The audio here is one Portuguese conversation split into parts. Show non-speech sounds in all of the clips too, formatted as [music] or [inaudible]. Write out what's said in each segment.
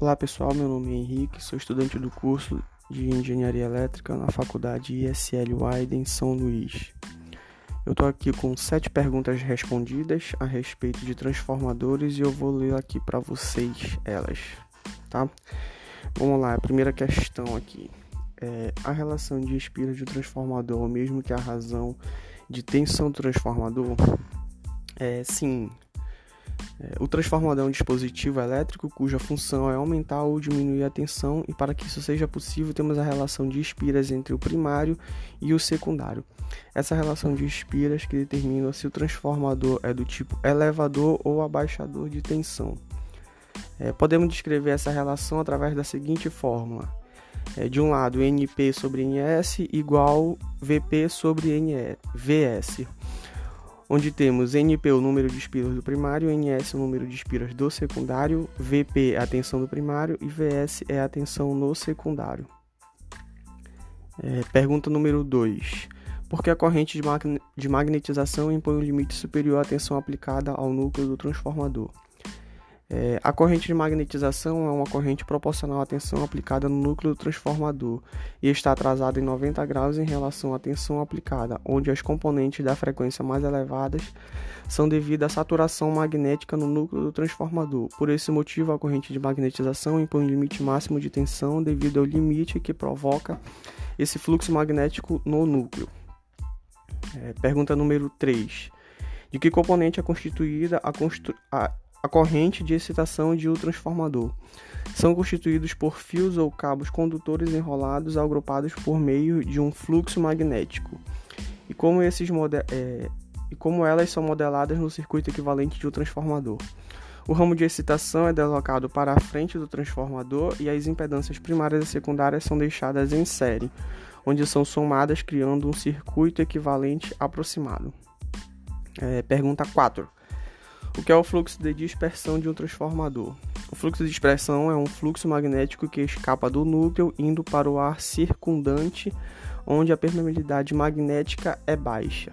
Olá pessoal, meu nome é Henrique, sou estudante do curso de Engenharia Elétrica na Faculdade ISL Widen São Luís. Eu estou aqui com sete perguntas respondidas a respeito de transformadores e eu vou ler aqui para vocês elas, tá? Vamos lá, a primeira questão aqui. É, a relação de espira de transformador, mesmo que a razão de tensão do transformador, é sim, o transformador é um dispositivo elétrico cuja função é aumentar ou diminuir a tensão, e para que isso seja possível, temos a relação de espiras entre o primário e o secundário. Essa relação de espiras que determina se o transformador é do tipo elevador ou abaixador de tensão. É, podemos descrever essa relação através da seguinte fórmula: é, de um lado, NP sobre NS igual VP sobre NE, VS onde temos NP o número de espiras do primário, NS o número de espiras do secundário, VP a tensão do primário e VS é a tensão no secundário. É, pergunta número 2. Por que a corrente de, de magnetização impõe um limite superior à tensão aplicada ao núcleo do transformador? É, a corrente de magnetização é uma corrente proporcional à tensão aplicada no núcleo do transformador e está atrasada em 90 graus em relação à tensão aplicada, onde as componentes da frequência mais elevadas são devido à saturação magnética no núcleo do transformador. Por esse motivo, a corrente de magnetização impõe um limite máximo de tensão devido ao limite que provoca esse fluxo magnético no núcleo. É, pergunta número 3. De que componente é constituída a, constru a a corrente de excitação de um transformador. São constituídos por fios ou cabos condutores enrolados agrupados por meio de um fluxo magnético. E como, esses é, e como elas são modeladas no circuito equivalente de um transformador. O ramo de excitação é deslocado para a frente do transformador e as impedâncias primárias e secundárias são deixadas em série, onde são somadas criando um circuito equivalente aproximado. É, pergunta 4. O que é o fluxo de dispersão de um transformador? O fluxo de dispersão é um fluxo magnético que escapa do núcleo indo para o ar circundante, onde a permeabilidade magnética é baixa.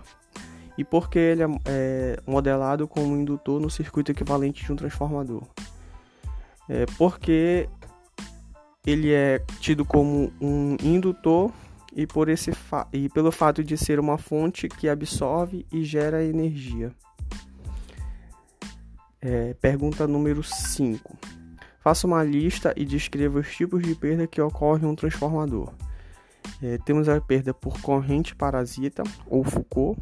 E por que ele é, é modelado como um indutor no circuito equivalente de um transformador? É porque ele é tido como um indutor e, por esse e pelo fato de ser uma fonte que absorve e gera energia. É, pergunta número 5. Faça uma lista e descreva os tipos de perda que ocorrem em um transformador. É, temos a perda por corrente parasita ou Foucault.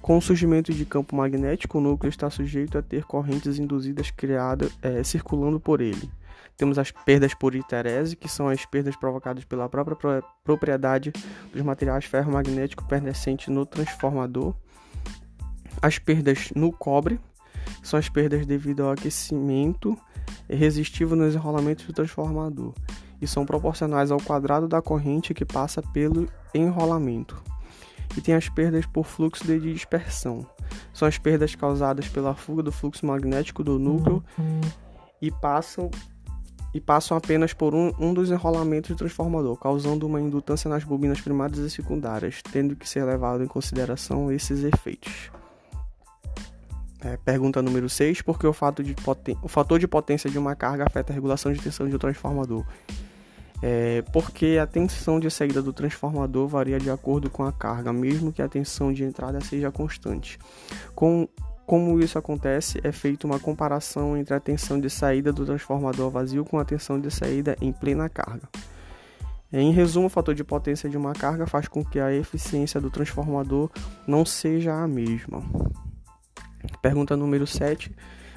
Com o surgimento de campo magnético, o núcleo está sujeito a ter correntes induzidas criadas é, circulando por ele. Temos as perdas por iterese, que são as perdas provocadas pela própria propriedade dos materiais ferromagnéticos pertencentes no transformador. As perdas no cobre, são as perdas devido ao aquecimento resistivo nos enrolamentos do transformador e são proporcionais ao quadrado da corrente que passa pelo enrolamento. E tem as perdas por fluxo de dispersão. São as perdas causadas pela fuga do fluxo magnético do núcleo e passam e passam apenas por um, um dos enrolamentos do transformador, causando uma indutância nas bobinas primárias e secundárias, tendo que ser levado em consideração esses efeitos. É, pergunta número 6, porque o, fato de o fator de potência de uma carga afeta a regulação de tensão de um transformador. É, porque a tensão de saída do transformador varia de acordo com a carga, mesmo que a tensão de entrada seja constante. Com, como isso acontece, é feita uma comparação entre a tensão de saída do transformador vazio com a tensão de saída em plena carga. Em resumo, o fator de potência de uma carga faz com que a eficiência do transformador não seja a mesma. Pergunta número 7.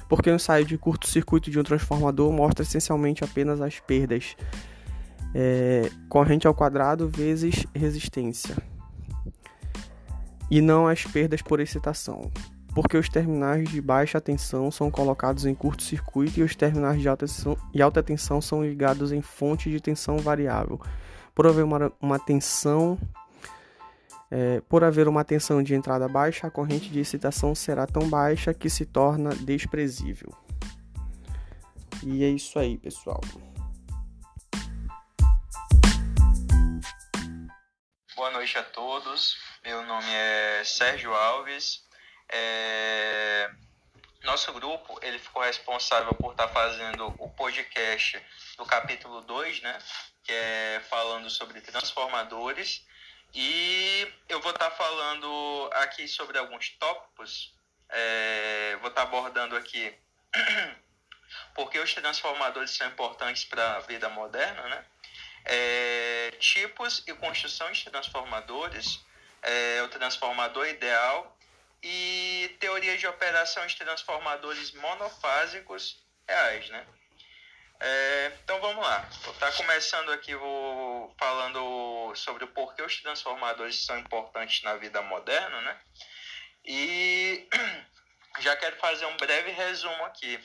Por que o ensaio de curto-circuito de um transformador mostra essencialmente apenas as perdas? É, corrente ao quadrado vezes resistência. E não as perdas por excitação. Porque os terminais de baixa tensão são colocados em curto-circuito e os terminais de alta tensão, e alta tensão são ligados em fonte de tensão variável. Por haver uma, uma tensão é, por haver uma tensão de entrada baixa, a corrente de excitação será tão baixa que se torna desprezível. E é isso aí, pessoal. Boa noite a todos. Meu nome é Sérgio Alves. É... nosso grupo ele ficou responsável por estar tá fazendo o podcast do capítulo 2, né? Que é falando sobre transformadores. E eu vou estar tá falando aqui sobre alguns tópicos. É, vou estar tá abordando aqui [clears throat] porque os transformadores são importantes para a vida moderna, né? É, tipos e construção de transformadores, é, o transformador ideal e teoria de operação de transformadores monofásicos reais, né? É, então vamos lá. Vou estar tá começando aqui vou falando sobre o porquê os transformadores são importantes na vida moderna, né? E [clears throat] já quero fazer um breve resumo aqui.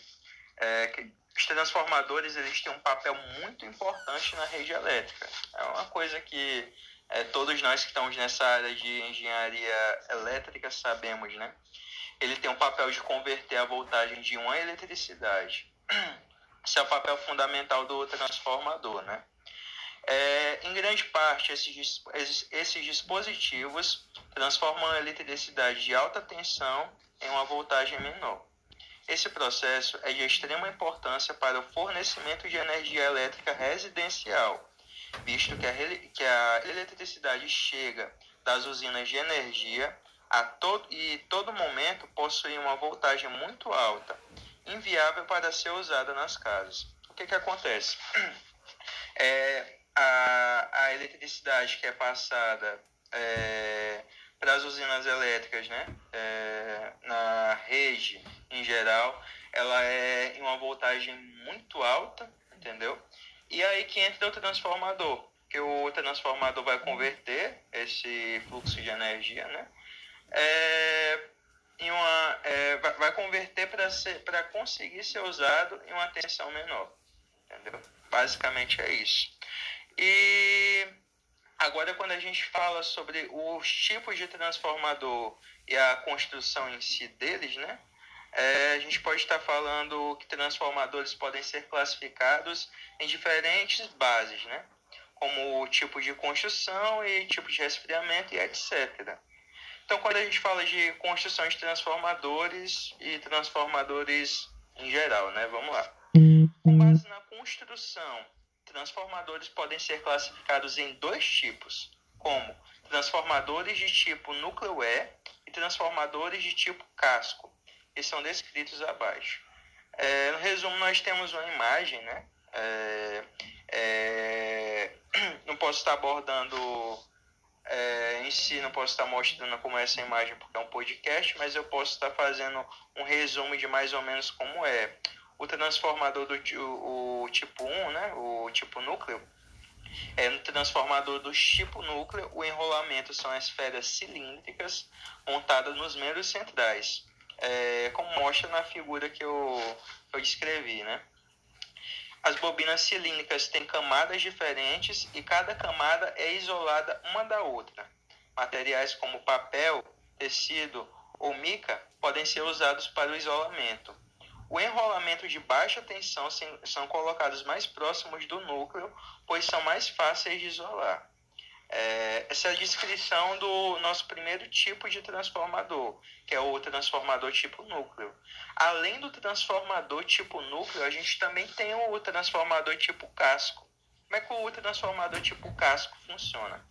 É, os transformadores eles têm um papel muito importante na rede elétrica. É uma coisa que é, todos nós que estamos nessa área de engenharia elétrica sabemos, né? Ele tem um papel de converter a voltagem de uma eletricidade. [clears throat] Esse é o papel fundamental do transformador, né? É, em grande parte, esses, esses dispositivos transformam a eletricidade de alta tensão em uma voltagem menor. Esse processo é de extrema importância para o fornecimento de energia elétrica residencial visto que a, que a eletricidade chega das usinas de energia a todo, e todo momento possui uma voltagem muito alta, inviável para ser usada nas casas. O que, que acontece? [clears throat] É, a, a eletricidade que é passada é, para as usinas elétricas, né, é, na rede em geral, ela é em uma voltagem muito alta, entendeu? E aí que entra o transformador, que o transformador vai converter esse fluxo de energia, né? É, em uma, é, vai converter para conseguir ser usado em uma tensão menor. Entendeu? Basicamente é isso. E agora, quando a gente fala sobre os tipos de transformador e a construção em si deles, né? é, a gente pode estar falando que transformadores podem ser classificados em diferentes bases, né? como tipo de construção e tipo de resfriamento e etc. Então, quando a gente fala de construção de transformadores e transformadores em geral, né? Vamos lá. Com base na construção, transformadores podem ser classificados em dois tipos, como transformadores de tipo núcleo E e transformadores de tipo casco que são descritos abaixo. É, no resumo, nós temos uma imagem, né? É, é, [clears throat] não posso estar abordando é, em si, não posso estar mostrando como é essa imagem porque é um podcast, mas eu posso estar fazendo um resumo de mais ou menos como é. O transformador do o, o tipo 1, né? o tipo núcleo, é, no transformador do tipo núcleo, o enrolamento são esferas cilíndricas montadas nos membros centrais é, como mostra na figura que eu, eu descrevi, né? As bobinas cilíndricas têm camadas diferentes e cada camada é isolada uma da outra. Materiais como papel, tecido ou mica podem ser usados para o isolamento. O enrolamento de baixa tensão são colocados mais próximos do núcleo, pois são mais fáceis de isolar. É, essa é a descrição do nosso primeiro tipo de transformador, que é o transformador tipo núcleo. Além do transformador tipo núcleo, a gente também tem o transformador tipo casco. Como é que o transformador tipo casco funciona?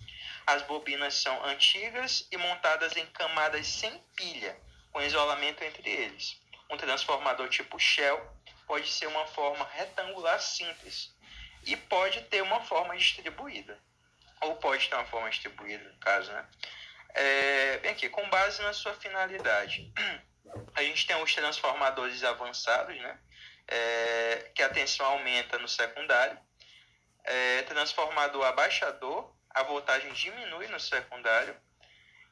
As bobinas são antigas e montadas em camadas sem pilha, com isolamento entre eles. Um transformador tipo Shell pode ser uma forma retangular simples e pode ter uma forma distribuída ou pode ter uma forma distribuída, no caso, né? É, bem aqui, com base na sua finalidade, [clears throat] a gente tem os transformadores avançados, né? É, que a tensão aumenta no secundário. É, transformador abaixador, a voltagem diminui no secundário.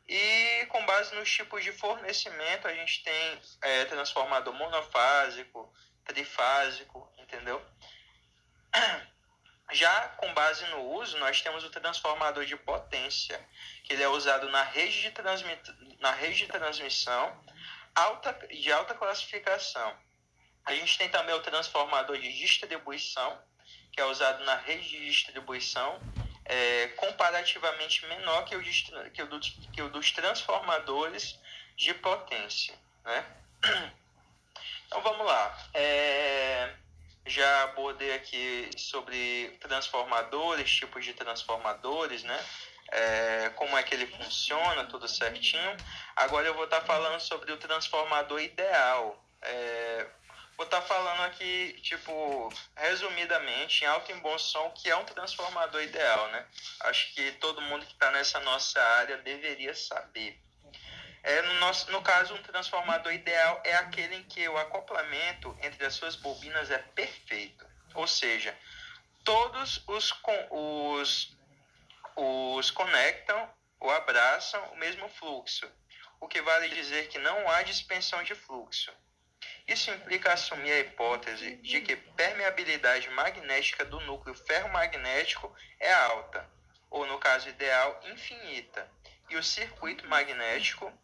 E com base nos tipos de fornecimento, a gente tem é, transformador monofásico, trifásico, entendeu? [clears throat] Já com base no uso, nós temos o transformador de potência, que ele é usado na rede de, transmit... na rede de transmissão alta... de alta classificação. A gente tem também o transformador de distribuição, que é usado na rede de distribuição, é, comparativamente menor que o, que, o do... que o dos transformadores de potência. Né? [clears throat] Então vamos lá. É, já abordei aqui sobre transformadores, tipos de transformadores, né? É, como é que ele funciona, tudo certinho. Agora eu vou estar tá falando sobre o transformador ideal. É, vou estar tá falando aqui, tipo, resumidamente, em alto e bom som, que é um transformador ideal, né? Acho que todo mundo que está nessa nossa área deveria saber. É, no, nosso, no caso, um transformador ideal é aquele em que o acoplamento entre as suas bobinas é perfeito. Ou seja, todos os, os, os conectam ou abraçam o mesmo fluxo, o que vale dizer que não há dispensão de fluxo. Isso implica assumir a hipótese de que permeabilidade magnética do núcleo ferromagnético é alta, ou no caso ideal, infinita, e o circuito magnético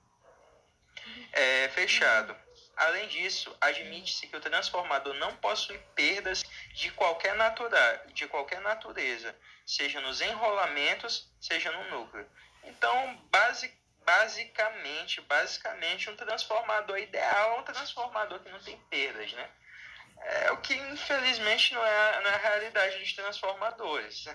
é fechado. Além disso, admite-se que o transformador não possui perdas de qualquer, natura, de qualquer natureza, seja nos enrolamentos, seja no núcleo. Então, basicamente, basicamente, um transformador ideal é um transformador que não tem perdas, né? É o que infelizmente não é, não é a realidade dos transformadores. [laughs]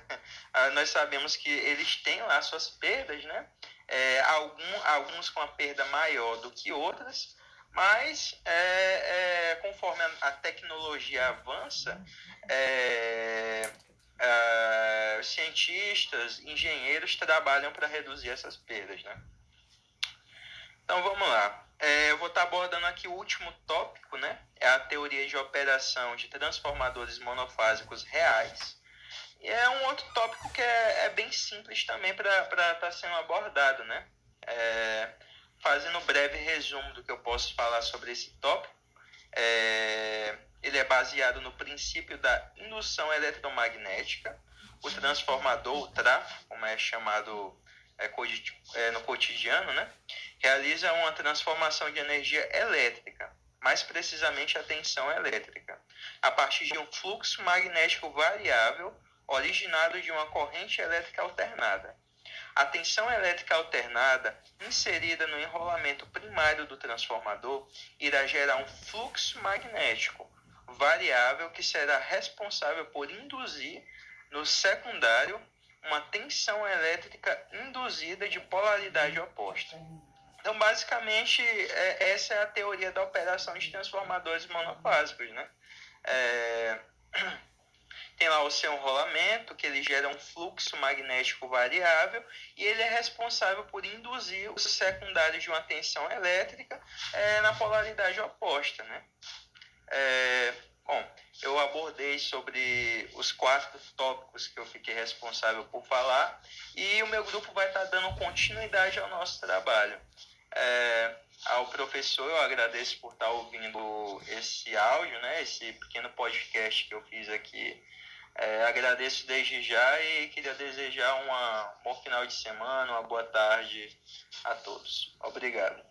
Ah, nós sabemos que eles têm lá suas perdas, né? É, algum, alguns com a perda maior do que outras, mas é, é, conforme a, a, tecnologia avança, é, é, cientistas, engenheiros trabalham para reduzir essas perdas, né? Então vamos lá. É, eu vou estar abordando aqui o último tópico, né? É a teoria de operação de transformadores monofásicos reais. E é um outro tópico que é, é bem simples também para estar tá sendo abordado, né? É, fazendo um breve resumo do que eu posso falar sobre esse tópico. É, ele é baseado no princípio da indução eletromagnética. O transformador, o tráfego, como é chamado é, é, no cotidiano, né? realiza uma transformação de energia elétrica, mais precisamente a tensão elétrica, a partir de um fluxo magnético variável originado de uma corrente elétrica alternada. A tensão elétrica alternada, inserida no enrolamento primário do transformador, irá gerar um fluxo magnético variável que será responsável por induzir no secundário uma tensão elétrica induzida de polaridade oposta. Então, basicamente, é, essa é a teoria da operação de transformadores monofásicos, né? É, [clears throat] tem lá o seu enrolamento, que ele gera um fluxo magnético variável, e ele é responsável por induzir os secundários de uma tensão elétrica é, na polaridade oposta, né? É, bom, eu abordei sobre os quatro tópicos que eu fiquei responsável por falar, e o meu grupo vai estar dando continuidade ao nosso trabalho. É, ao professor, eu agradeço por estar ouvindo esse áudio, né, esse pequeno podcast que eu fiz aqui. É, agradeço desde já e queria desejar uma, um bom final de semana, uma boa tarde a todos. Obrigado.